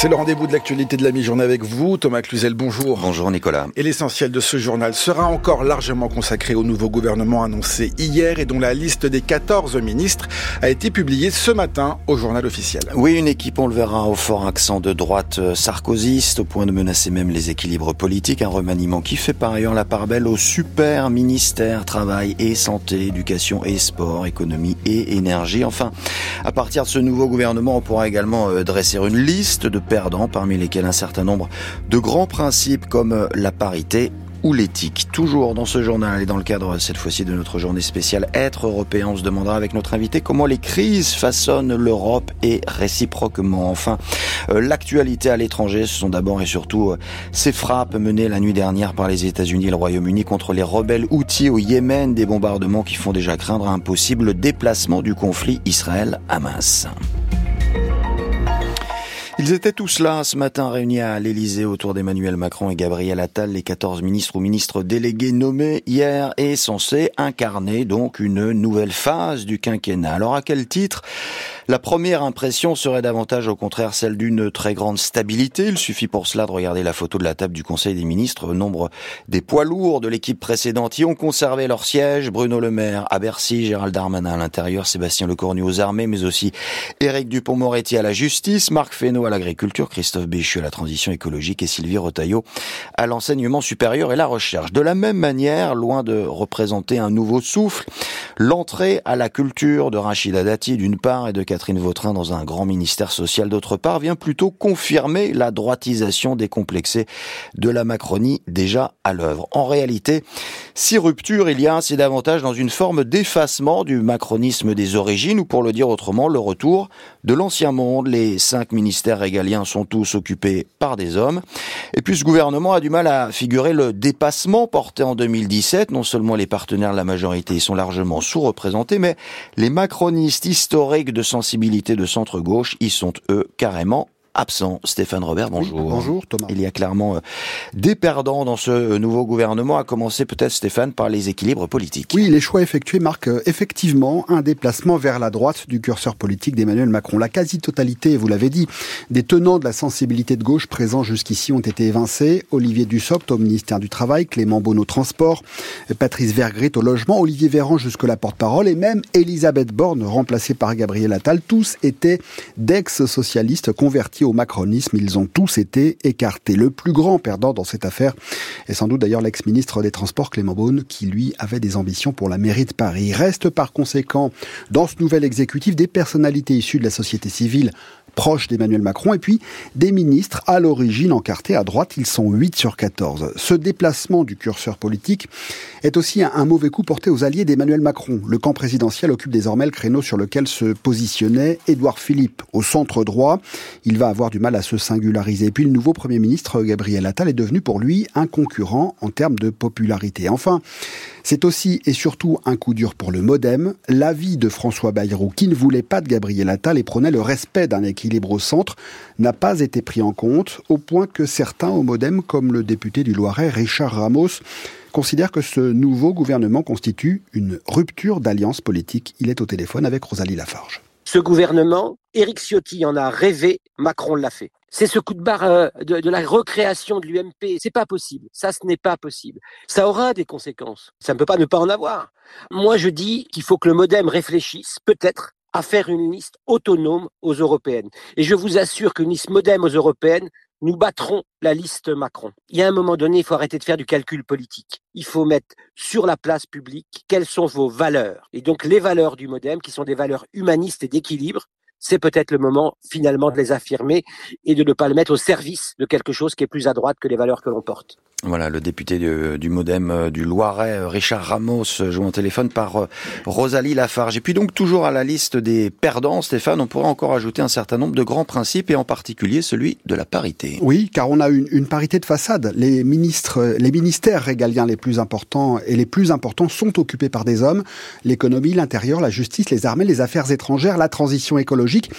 C'est le rendez-vous de l'actualité de la mi-journée avec vous, Thomas Cluzel, bonjour. Bonjour Nicolas. Et l'essentiel de ce journal sera encore largement consacré au nouveau gouvernement annoncé hier et dont la liste des 14 ministres a été publiée ce matin au journal officiel. Oui, une équipe, on le verra, au fort accent de droite euh, sarkozyste, au point de menacer même les équilibres politiques, un remaniement qui fait par ailleurs la part belle au super ministère travail et santé, éducation et sport, économie et énergie. Enfin, à partir de ce nouveau gouvernement, on pourra également euh, dresser une liste de perdants, parmi lesquels un certain nombre de grands principes comme la parité ou l'éthique. Toujours dans ce journal et dans le cadre cette fois-ci de notre journée spéciale Être européen, on se demandera avec notre invité comment les crises façonnent l'Europe et réciproquement. Enfin, euh, l'actualité à l'étranger, ce sont d'abord et surtout euh, ces frappes menées la nuit dernière par les États-Unis et le Royaume-Uni contre les rebelles outils au Yémen, des bombardements qui font déjà craindre un possible déplacement du conflit Israël-Hamas. Ils étaient tous là ce matin réunis à l'Elysée autour d'Emmanuel Macron et Gabriel Attal, les 14 ministres ou ministres délégués nommés hier et censés incarner donc une nouvelle phase du quinquennat. Alors à quel titre? La première impression serait davantage au contraire celle d'une très grande stabilité. Il suffit pour cela de regarder la photo de la table du Conseil des ministres. Nombre des poids lourds de l'équipe précédente y ont conservé leur siège. Bruno Le Maire à Bercy, Gérald Darmanin à l'intérieur, Sébastien Lecornu aux armées, mais aussi Éric Dupont-Moretti à la justice, Marc Fesneau à l'agriculture, Christophe Béchu à la transition écologique et Sylvie Rotaillot à l'enseignement supérieur et la recherche. De la même manière, loin de représenter un nouveau souffle, l'entrée à la culture de Rachida Dati d'une part et de Catherine Vautrin dans un grand ministère social d'autre part vient plutôt confirmer la droitisation décomplexée de la Macronie déjà à l'œuvre. En réalité, si rupture il y a, c'est davantage dans une forme d'effacement du macronisme des origines ou pour le dire autrement, le retour de l'ancien monde. Les cinq ministères régaliens sont tous occupés par des hommes. Et puis ce gouvernement a du mal à figurer le dépassement porté en 2017. Non seulement les partenaires de la majorité y sont largement sous-représentés, mais les macronistes historiques de sensibilité de centre-gauche, ils sont eux carrément absent. Stéphane Robert, bonjour. bonjour Thomas. Il y a clairement euh, des perdants dans ce euh, nouveau gouvernement, à commencer peut-être Stéphane par les équilibres politiques. Oui, les choix effectués marquent euh, effectivement un déplacement vers la droite du curseur politique d'Emmanuel Macron. La quasi-totalité, vous l'avez dit, des tenants de la sensibilité de gauche présents jusqu'ici ont été évincés. Olivier Dussopt au ministère du Travail, Clément Beaune au transport, Patrice Vergrit au logement, Olivier Véran jusque la porte-parole et même Elisabeth Borne remplacée par Gabriel Attal. Tous étaient d'ex-socialistes convertis au macronisme. Ils ont tous été écartés. Le plus grand perdant dans cette affaire est sans doute d'ailleurs l'ex-ministre des Transports Clément Beaune qui lui avait des ambitions pour la mairie de Paris. Il reste par conséquent dans ce nouvel exécutif des personnalités issues de la société civile proches d'Emmanuel Macron, et puis des ministres à l'origine encartés à droite. Ils sont 8 sur 14. Ce déplacement du curseur politique est aussi un, mauvais coup porté aux alliés d'Emmanuel Macron. Le camp présidentiel occupe désormais le créneau sur lequel se positionnait Édouard Philippe au centre droit. Il va avoir du mal à se singulariser. Et puis le nouveau Premier ministre Gabriel Attal est devenu pour lui un concurrent en termes de popularité. Enfin, c'est aussi et surtout un coup dur pour le modem. L'avis de François Bayrou, qui ne voulait pas de Gabriel Attal et prônait le respect d'un équilibre au centre, n'a pas été pris en compte, au point que certains au modem, comme le député du Loiret Richard Ramos, considèrent que ce nouveau gouvernement constitue une rupture d'alliance politique. Il est au téléphone avec Rosalie Lafarge. Ce gouvernement, Éric Ciotti en a rêvé, Macron l'a fait. C'est ce coup de barre euh, de, la recréation de l'UMP. C'est pas possible. Ça, ce n'est pas possible. Ça aura des conséquences. Ça ne peut pas ne pas en avoir. Moi, je dis qu'il faut que le MoDem réfléchisse, peut-être, à faire une liste autonome aux européennes. Et je vous assure qu'une liste MoDem aux européennes, nous battrons la liste Macron. Il y a un moment donné, il faut arrêter de faire du calcul politique. Il faut mettre sur la place publique quelles sont vos valeurs. Et donc les valeurs du MoDem, qui sont des valeurs humanistes et d'équilibre, c'est peut-être le moment finalement de les affirmer et de ne pas le mettre au service de quelque chose qui est plus à droite que les valeurs que l'on porte. Voilà, le député du, Modem euh, du Loiret, euh, Richard Ramos, euh, joue en téléphone par Rosalie Lafarge. Et puis donc toujours à la liste des perdants, Stéphane, on pourrait encore ajouter un certain nombre de grands principes et en particulier celui de la parité. Oui, car on a une, une parité de façade. Les ministres, les ministères régaliens les plus importants et les plus importants sont occupés par des hommes. L'économie, l'intérieur, la justice, les armées, les affaires étrangères, la transition écologique idéologique.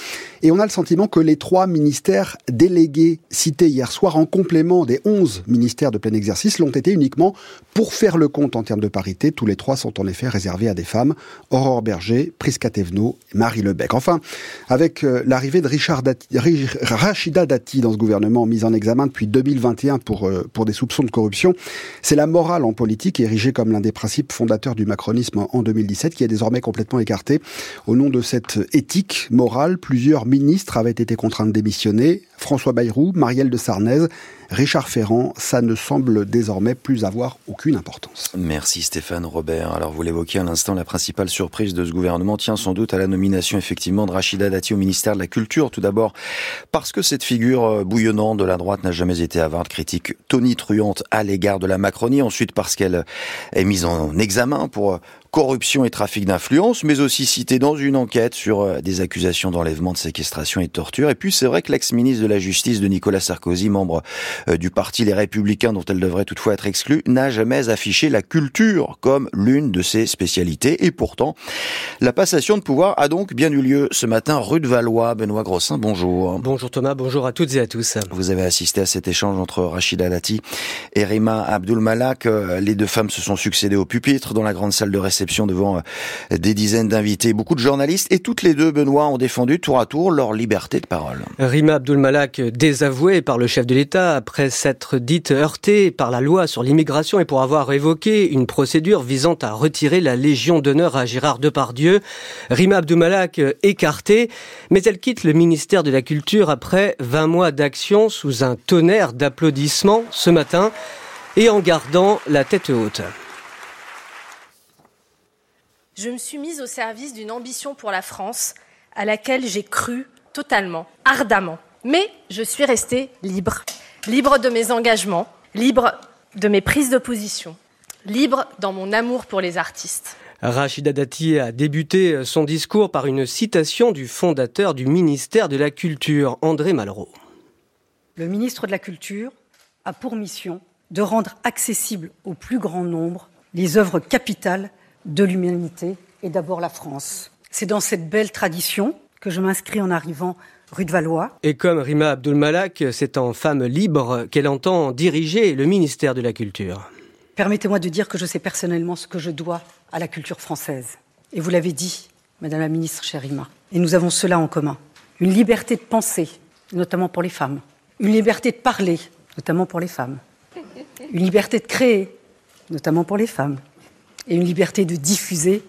Et on a le sentiment que les trois ministères délégués cités hier soir en complément des 11 ministères de plein exercice l'ont été uniquement pour faire le compte en termes de parité. Tous les trois sont en effet réservés à des femmes. Aurore Berger, Prisca Thévenot, Marie Lebec. Enfin, avec euh, l'arrivée de Richard Rachida Dati dans ce gouvernement mis en examen depuis 2021 pour, euh, pour des soupçons de corruption, c'est la morale en politique érigée comme l'un des principes fondateurs du macronisme en 2017 qui est désormais complètement écartée. Au nom de cette éthique morale, plusieurs ministres avaient été contraints de démissionner. François Bayrou, Marielle de Sarnez, Richard Ferrand, ça ne semble désormais plus avoir aucune importance. Merci Stéphane Robert. Alors vous l'évoquiez à l'instant, la principale surprise de ce gouvernement tient sans doute à la nomination effectivement de Rachida Dati au ministère de la Culture. Tout d'abord parce que cette figure euh, bouillonnante de la droite n'a jamais été avare de critiques tonitruantes à l'égard de la Macronie. Ensuite parce qu'elle est mise en examen pour corruption et trafic d'influence, mais aussi citée dans une enquête sur euh, des accusations d'enlèvement, de séquestration et de torture. Et puis c'est vrai que l'ex-ministre de la Justice de Nicolas Sarkozy, membre euh, du parti Les Républicains, dont elle devrait toutefois être exclue, n'a jamais affiché la culture comme l'une de ses spécialités. Et pourtant, la passation de pouvoir a donc bien eu lieu ce matin rue de Valois. Benoît Grossin, bonjour. Bonjour Thomas, bonjour à toutes et à tous. Vous avez assisté à cet échange entre Rachida Dati et Rima Abdul Malak. Euh, les deux femmes se sont succédées au pupitre dans la grande salle de réception devant euh, des dizaines d'invités, beaucoup de journalistes, et toutes les deux, Benoît, ont défendu tour à tour leur liberté de parole. Rima Abdul-Malak, désavouée par le chef de l'État après s'être dite heurtée par la loi sur l'immigration et pour avoir évoqué une procédure visant à retirer la Légion d'honneur à Gérard Depardieu. Rima Abdul-Malak écartée, mais elle quitte le ministère de la Culture après 20 mois d'action sous un tonnerre d'applaudissements ce matin et en gardant la tête haute je me suis mise au service d'une ambition pour la France à laquelle j'ai cru totalement, ardemment. Mais je suis restée libre, libre de mes engagements, libre de mes prises de position, libre dans mon amour pour les artistes. Rachida Dati a débuté son discours par une citation du fondateur du ministère de la Culture, André Malraux. Le ministre de la Culture a pour mission de rendre accessible au plus grand nombre les œuvres capitales de l'humanité et d'abord la France. C'est dans cette belle tradition que je m'inscris en arrivant rue de Valois. Et comme Rima Abdul-Malak, c'est en femme libre qu'elle entend diriger le ministère de la Culture. Permettez-moi de dire que je sais personnellement ce que je dois à la culture française. Et vous l'avez dit, Madame la Ministre, chère Rima. Et nous avons cela en commun. Une liberté de penser, notamment pour les femmes. Une liberté de parler, notamment pour les femmes. Une liberté de créer, notamment pour les femmes et une liberté de diffuser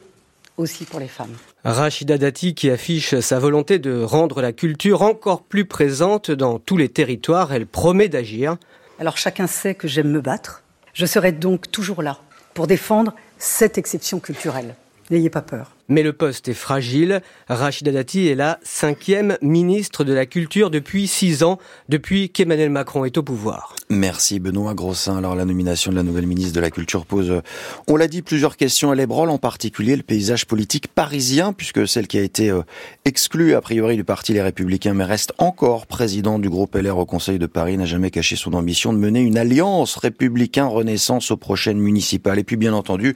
aussi pour les femmes. Rachida Dati qui affiche sa volonté de rendre la culture encore plus présente dans tous les territoires, elle promet d'agir. Alors chacun sait que j'aime me battre. Je serai donc toujours là pour défendre cette exception culturelle. N'ayez pas peur. Mais le poste est fragile. Rachida Dati est la cinquième ministre de la Culture depuis six ans, depuis qu'Emmanuel Macron est au pouvoir. Merci Benoît Grossin. Alors la nomination de la nouvelle ministre de la Culture pose, on l'a dit, plusieurs questions à l'ébranle, en particulier le paysage politique parisien, puisque celle qui a été euh, exclue a priori du parti Les Républicains, mais reste encore président du groupe LR au Conseil de Paris, n'a jamais caché son ambition de mener une alliance républicain-renaissance aux prochaines municipales. Et puis bien entendu,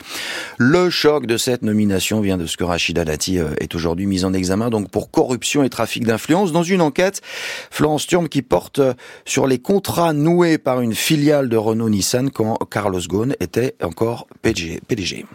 le choc de cette nomination vient de que Rachida Dati euh, est aujourd'hui mise en examen donc pour corruption et trafic d'influence dans une enquête Florence Turme qui porte euh, sur les contrats noués par une filiale de Renault Nissan quand Carlos Ghosn était encore PDG.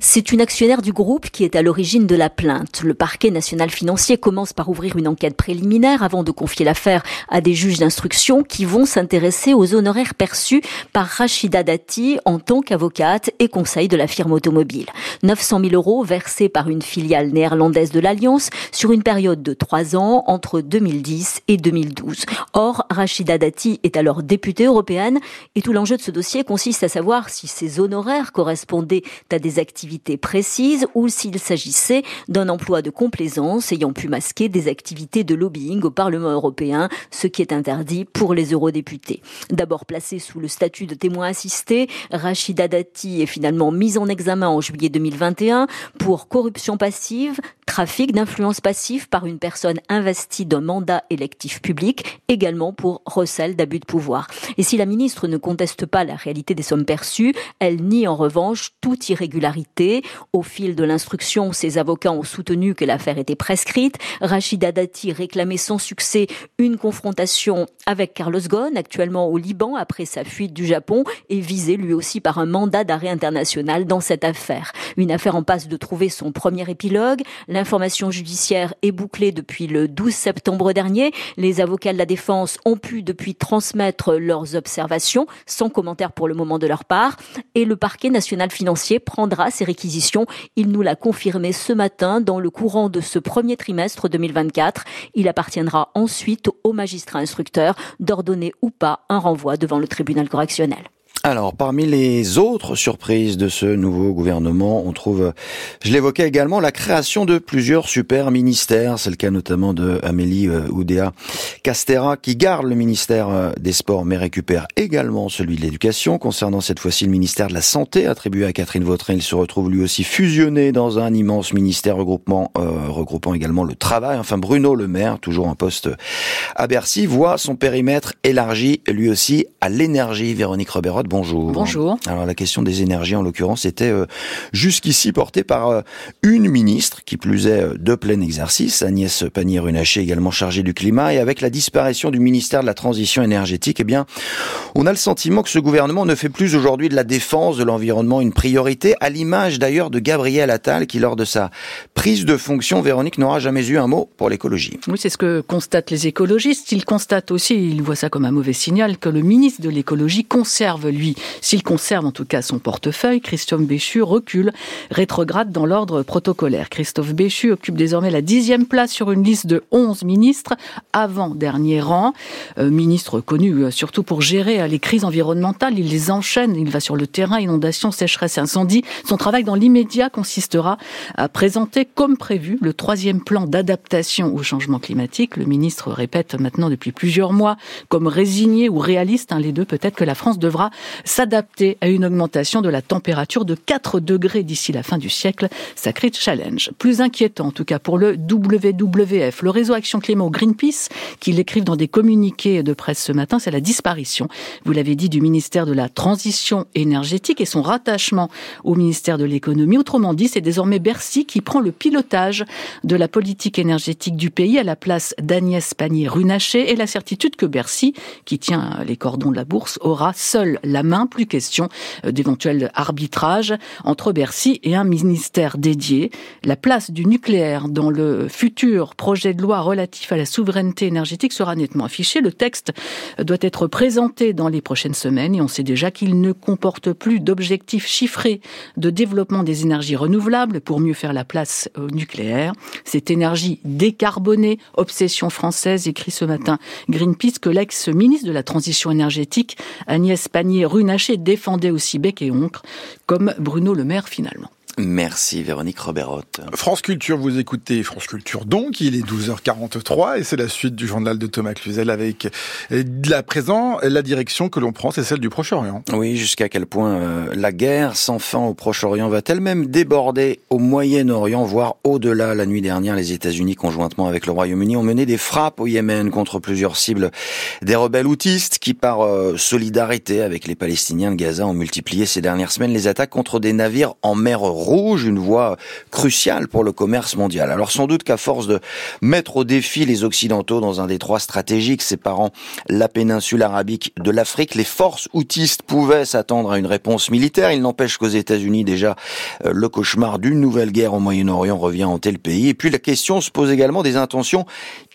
C'est une actionnaire du groupe qui est à l'origine de la plainte. Le parquet national financier commence par ouvrir une enquête préliminaire avant de confier l'affaire à des juges d'instruction qui vont s'intéresser aux honoraires perçus par Rachida Dati en tant qu'avocate et conseil de la firme automobile. 900 000 euros versés par une filiale néerlandaise de l'Alliance sur une période de trois ans entre 2010 et 2012. Or, Rachida Dati est alors députée européenne et tout l'enjeu de ce dossier consiste à savoir si ces honoraires correspondaient à des activités précises ou s'il s'agissait d'un emploi de complaisance ayant pu masquer des activités de lobbying au Parlement européen, ce qui est interdit pour les eurodéputés. D'abord placée sous le statut de témoin assisté, Rachida Dati est finalement mise en examen en juillet 2021 pour corruption passive, trafic d'influence passive par une personne investie d'un mandat électif public, également pour recel d'abus de pouvoir. Et si la ministre ne conteste pas la réalité des sommes perçues, elle nie en revanche toute irrégularité Au fil de l'instruction, ses avocats ont soutenu que l'affaire était prescrite. Rachida Dati réclamait sans succès une confrontation avec Carlos Ghosn, actuellement au Liban après sa fuite du Japon, et visé lui aussi par un mandat d'arrêt international dans cette affaire. Une affaire en passe de trouver son premier épilogue. L'information judiciaire est bouclée depuis le 12 septembre dernier. Les avocats de la défense ont pu depuis transmettre leurs observations, sans commentaire pour le moment de leur part, et le parquet national financier prendra ses Il nous l'a confirmé ce matin dans le courant de ce premier trimestre 2024. Il appartiendra ensuite aux magistrats instructeurs d'ordonner ou pas un renvoi devant le tribunal correctionnel. Alors, parmi les autres surprises de ce nouveau gouvernement, on trouve, je l'évoquais également, la création de plusieurs super ministères. C'est le cas notamment de Amélie euh, Oudéa Castera, qui garde le ministère euh, des Sports, mais récupère également celui de l'Éducation. Concernant cette fois-ci le ministère de la Santé, attribué à Catherine Vautrin, il se retrouve lui aussi fusionné dans un immense ministère regroupement, euh, regroupant également le travail. Enfin, Bruno Le Maire, toujours un poste à Bercy, voit son périmètre élargi, lui aussi, à l'énergie. Véronique Roberot, bonjour. Bonjour. Alors la question des énergies, en l'occurrence, était euh, jusqu'ici portée par euh, une ministre, qui plus est euh, de plein exercice, Agnès Pannier-Runacher, également chargée du climat, et avec la disparition du ministère de la Transition énergétique, eh bien, on a le sentiment que ce gouvernement ne fait plus aujourd'hui de la défense de l'environnement une priorité, à l'image d'ailleurs de Gabriel Attal, qui lors de sa prise de fonction, Véronique n'aura jamais eu un mot pour l'écologie. Oui, c'est ce que constatent les écologistes. Ils constatent aussi, ils voient ça comme un mauvais signal, que le ministre de l'écologie conserve s'il conserve en tout cas son portefeuille, Christophe Béchu recule, rétrograde dans l'ordre protocolaire. Christophe Béchu occupe désormais la dixième place sur une liste de onze ministres, avant dernier rang. Euh, ministre connu euh, surtout pour gérer euh, les crises environnementales, il les enchaîne, il va sur le terrain, inondations, sécheresse, incendie. Son travail dans l'immédiat consistera à présenter comme prévu le troisième plan d'adaptation au changement climatique. Le ministre répète maintenant depuis plusieurs mois, comme résigné ou réaliste, hein, les deux, peut-être que la France devra s'adapter à une augmentation de la température de 4 degrés d'ici la fin du siècle. Sacré challenge. Plus inquiétant, en tout cas pour le WWF, le réseau Action Climat Greenpeace, qui l'écrivent dans des communiqués de presse ce matin, c'est la disparition, vous l'avez dit, du ministère de la Transition énergétique et son rattachement au ministère de l'économie. Autrement dit, c'est désormais Bercy qui prend le pilotage de la politique énergétique du pays à la place d'Agnès Pannier-Runacher et la certitude que Bercy, qui tient les cordons de la bourse, aura seul la main. Plus question euh, d'éventuel arbitrage entre Bercy et un ministère dédié. La place du nucléaire dans le futur projet de loi relatif à la souveraineté énergétique sera nettement affichée. Le texte doit être présenté dans les prochaines semaines et on sait déjà qu'il ne comporte plus d'objectifs chiffrés de développement des énergies renouvelables pour mieux faire la place au nucléaire. Cette énergie décarbonée, obsession française, écrit ce matin Greenpeace que l'ex-ministre de la Transition énergétique, Agnès Pannier-Runacher, défendait aussi bec et oncle, comme Bruno Le Maire finalement. Merci Véronique Roberotte. France Culture, vous écoutez France Culture donc, il est 12h43 et c'est la suite du journal de Thomas Cluzel avec la présent, la direction que l'on prend, c'est celle du Proche-Orient. Oui, jusqu'à quel point euh, la guerre sans fin au Proche-Orient va-t-elle même déborder au Moyen-Orient, voire au-delà? La nuit dernière, les États-Unis, conjointement avec le Royaume-Uni, ont mené des frappes au Yémen contre plusieurs cibles des rebelles houtistes qui, par euh, solidarité avec les Palestiniens de Gaza, ont multiplié ces dernières semaines les attaques contre des navires en mer Rouge rouge, une voie cruciale pour le commerce mondial. Alors sans doute qu'à force de mettre au défi les Occidentaux dans un détroit stratégique séparant la péninsule arabique de l'Afrique, les forces houtistes pouvaient s'attendre à une réponse militaire. Il n'empêche qu'aux États-Unis, déjà, euh, le cauchemar d'une nouvelle guerre au Moyen-Orient revient hanter le pays. Et puis la question se pose également des intentions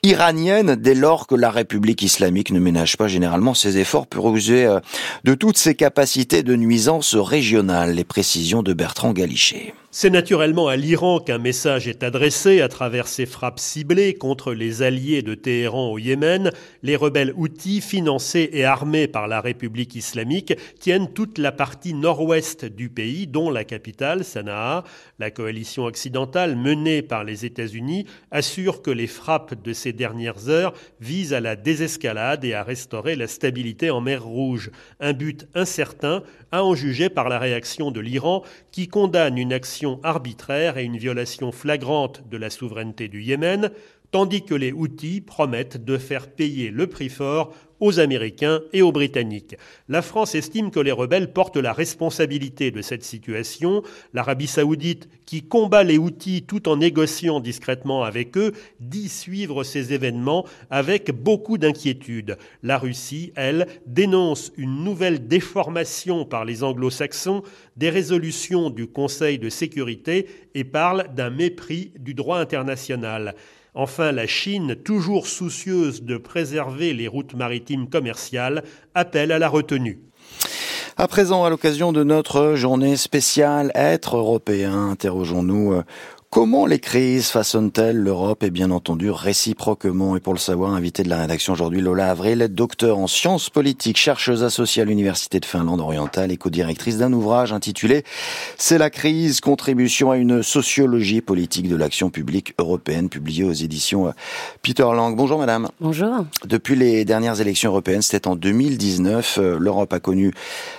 iraniennes dès lors que la République islamique ne ménage pas généralement ses efforts pour user euh, de toutes ses capacités de nuisance régionale. Les précisions de Bertrand Galichet. C'est naturellement à l'Iran qu'un message est adressé à travers ces frappes ciblées contre les alliés de Téhéran au Yémen. Les rebelles houthis, financés et armés par la République islamique, tiennent toute la partie nord-ouest du pays, dont la capitale, Sanaa. La coalition occidentale menée par les États-Unis assure que les frappes de ces dernières heures visent à la désescalade et à restaurer la stabilité en mer Rouge. Un but incertain, à en juger par la réaction de l'Iran, qui condamne une action arbitraire et une violation flagrante de la souveraineté du Yémen, tandis que les Houthis promettent de faire payer le prix fort aux Américains et aux Britanniques. La France estime que les rebelles portent la responsabilité de cette situation. L'Arabie saoudite, qui combat les outils tout en négociant discrètement avec eux, dit suivre ces événements avec beaucoup d'inquiétude. La Russie, elle, dénonce une nouvelle déformation par les anglo-saxons des résolutions du Conseil de sécurité et parle d'un mépris du droit international. Enfin, la Chine, toujours soucieuse de préserver les routes maritimes commerciales, appelle à la retenue. À présent, à l'occasion de notre journée spéciale Être européen, interrogeons-nous euh, Comment les crises façonnent-elles l'Europe et bien entendu réciproquement? Et pour le savoir, invité de la rédaction aujourd'hui, Lola Avril, docteur en sciences politiques, chercheuse associée à l'Université de Finlande orientale et co-directrice d'un ouvrage intitulé C'est la crise, contribution à une sociologie politique de l'action publique européenne, publié aux éditions euh, Peter Lang. Bonjour madame. Bonjour. Depuis les dernières élections européennes, c'était en 2019, euh, l'Europe a connu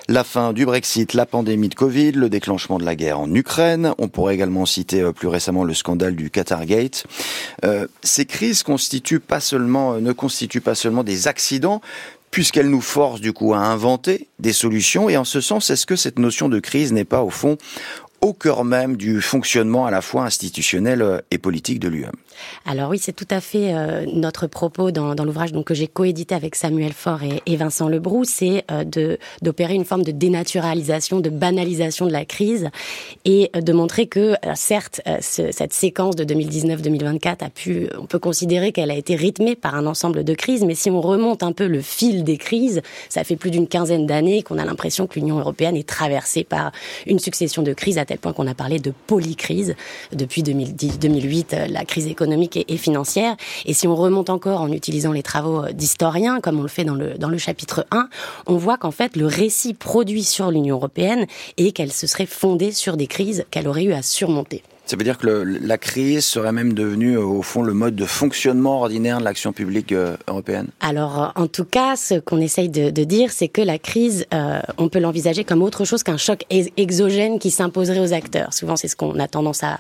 la fin du Brexit, la pandémie de Covid, le déclenchement de la guerre en Ukraine. On pourrait également citer euh, plus récemment récemment le scandale du Qatargate. Euh, ces crises constituent pas seulement, euh, ne constituent pas seulement des accidents, puisqu'elles nous forcent du coup à inventer des solutions. Et en ce sens, est-ce que cette notion de crise n'est pas au fond au cœur même du fonctionnement à la fois institutionnel euh, et politique de l'UE. Alors oui, c'est tout à fait euh, notre propos dans, l'ouvrage que j'ai coédité avec Samuel Faure et, Vincent Lebroux, c'est euh, de d'opérer une forme de dénaturalisation, de banalisation de la crise et de montrer que certes ce, cette séquence de 2019-2024 a pu, on peut considérer qu'elle a été rythmée par un ensemble de crises, mais si on remonte un peu le fil des crises, ça fait plus d'une quinzaine d'années qu'on a l'impression que l'Union européenne est traversée par une succession de crises à tel point qu'on a parlé de polycrise. Depuis 2010, 2008, euh, la crise économique et, financière. Et si on remonte encore en utilisant les travaux euh, d'historiens, comme on le fait dans le, dans le chapitre 1, on voit qu'en fait, le récit produit sur l'Union européenne et qu'elle se serait fondée sur des crises qu'elle aurait eu à surmonter. Ça veut dire que la crise serait même devenue, euh, au fond, le mode de fonctionnement ordinaire de l'action publique euh, européenne Alors, euh, en tout cas, ce qu'on essaye de, dire, c'est que la crise, on peut l'envisager comme autre chose qu'un choc exogène qui s'imposerait aux acteurs. Souvent, c'est ce qu'on a tendance à,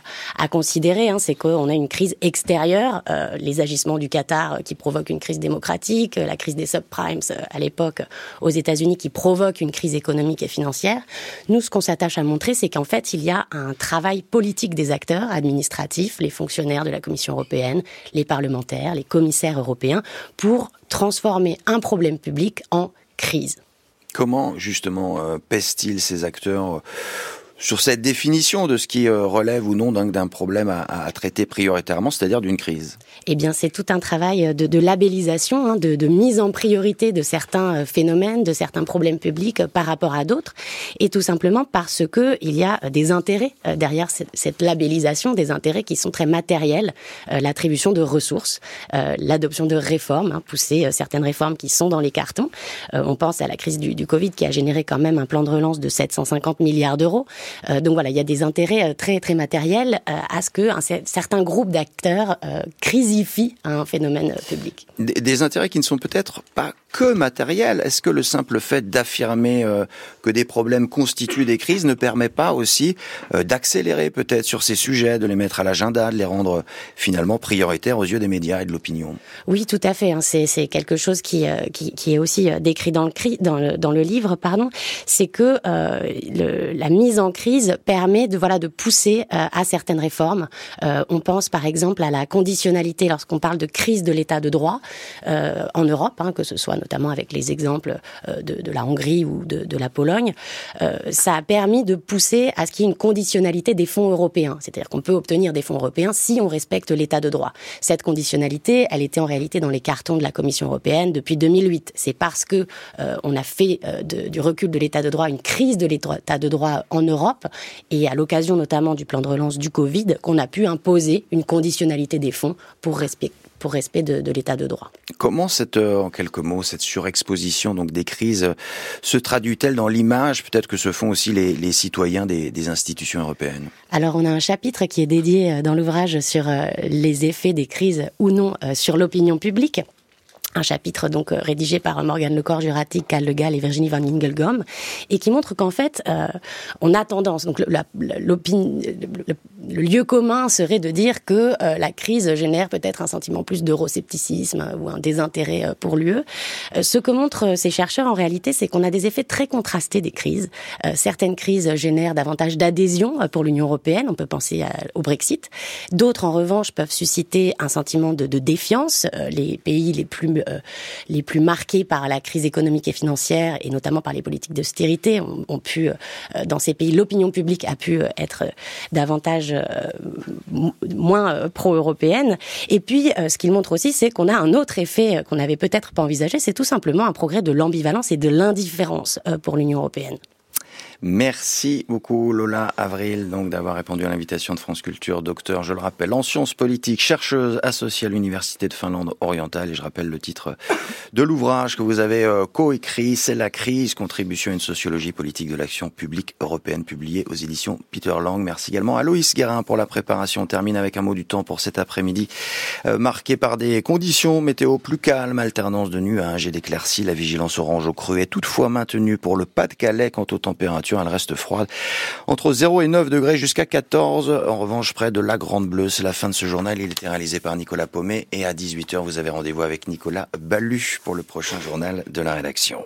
considérer, hein, c'est qu'on a une crise extérieure, les agissements du Qatar qui provoquent une crise démocratique, la crise des subprimes à l'époque aux États-Unis qui provoque une crise économique et financière. Nous, ce qu'on s'attache à montrer, c'est qu'en fait, il y a un travail politique des acteurs administratifs, les fonctionnaires de la Commission européenne, les parlementaires, les commissaires européens, pour transformer un problème public en crise. Comment justement euh, pèsent-ils ces acteurs euh, sur cette définition de ce qui euh, relève ou non d'un problème à, traiter prioritairement, c'est-à-dire d'une crise Eh bien, c'est tout un travail de, labellisation, hein, de, mise en priorité de certains euh, phénomènes, de certains problèmes publics euh, par rapport à d'autres, et tout simplement parce que il y a des intérêts derrière cette, labellisation, des intérêts qui sont très matériels, l'attribution de ressources, l'adoption de réformes, hein, pousser certaines réformes qui sont dans les cartons. on pense à la crise du Covid qui a généré quand même un plan de relance de 750 milliards d'euros. Euh, donc voilà, il y a des intérêts euh, très très matériels euh, à ce que un certain groupe d'acteurs crisifie un phénomène public. Des, des intérêts qui ne sont peut-être pas que matériel. Est-ce que le simple fait d'affirmer que des problèmes constituent des crises ne permet pas aussi d'accélérer peut-être sur ces sujets, de les mettre à l'agenda, de les rendre finalement prioritaires aux yeux des médias et de l'opinion? Oui, tout à fait. Hein. C'est, quelque chose qui, qui, qui, est aussi décrit dans le, dans le, dans le livre, pardon. C'est que euh, le, la mise en crise permet de voilà de pousser euh, à certaines réformes. on pense par exemple à la conditionnalité lorsqu'on parle de crise de l'état de droit en Europe, hein, que ce soit notamment avec les exemples euh, de, la Hongrie ou de, la Pologne, euh, ça a permis de pousser à ce qu'il y ait une conditionnalité des fonds européens. C'est-à-dire qu'on peut obtenir des fonds européens si on respecte l'état de droit. Cette conditionnalité, elle était en réalité dans les cartons de la Commission européenne depuis 2008. C'est parce que euh, on a fait euh, du recul de l'état de droit une crise de l'état de droit en Europe et à l'occasion notamment du plan de relance du Covid qu'on a pu imposer une conditionnalité des fonds pour respecter pour respect de, de l'état de droit. Comment cette, euh, en quelques mots, cette surexposition donc des crises euh, se traduit-elle dans l'image peut-être que se font aussi les, les citoyens des, des, institutions européennes? Alors on a un chapitre qui est dédié euh, dans l'ouvrage sur les effets des crises ou non sur l'opinion publique. Un chapitre donc rédigé par Morgane Lecor, Juratic, Cal Le Gall et Virginie Van Ingelgom, et qui montre qu'en fait, on a tendance, donc le, le, lieu commun serait de dire que la crise génère peut-être un sentiment plus d'euroscepticisme ou un désintérêt pour l'UE. ce que montrent ces chercheurs en réalité, c'est qu'on a des effets très contrastés des crises. certaines crises génèrent davantage d'adhésion pour l'Union européenne, on peut penser au Brexit. D'autres, en revanche, peuvent susciter un sentiment de, de défiance. les pays les plus euh, les plus marqués par la crise économique et financière et notamment par les politiques d'austérité. Ont, pu euh, dans ces pays l'opinion publique a pu euh, être davantage moins pro-européenne. Et puis ce qu'il montre aussi c'est qu'on a un autre effet qu'on n'avait peut-être pas envisagé. C'est tout simplement un progrès de l'ambivalence et de l'indifférence pour l'Union européenne. Merci beaucoup Lola Avril donc d'avoir répondu à l'invitation de France Culture, docteur, je le rappelle, en sciences politiques, chercheuse associée à l'Université de Finlande orientale et je rappelle le titre de l'ouvrage que vous avez euh, coécrit, c'est la crise, contribution à une sociologie politique de l'action publique européenne publié aux éditions Peter Lang. Merci également à Loïs Guérin pour la préparation. On termine avec un mot du temps pour cet après-midi euh, marqué par des conditions météo plus calmes, alternance de nuages et d'éclaircies. La vigilance orange au cru est toutefois maintenue pour le Pas-de-Calais quant aux températures elle reste froide. Entre 0 et 9 degrés jusqu'à 14. En revanche, près de la Grande Bleue, c'est la fin de ce journal. Il était réalisé par Nicolas Paumet et à 18h, vous avez rendez-vous avec Nicolas Ballu pour le prochain journal de la rédaction.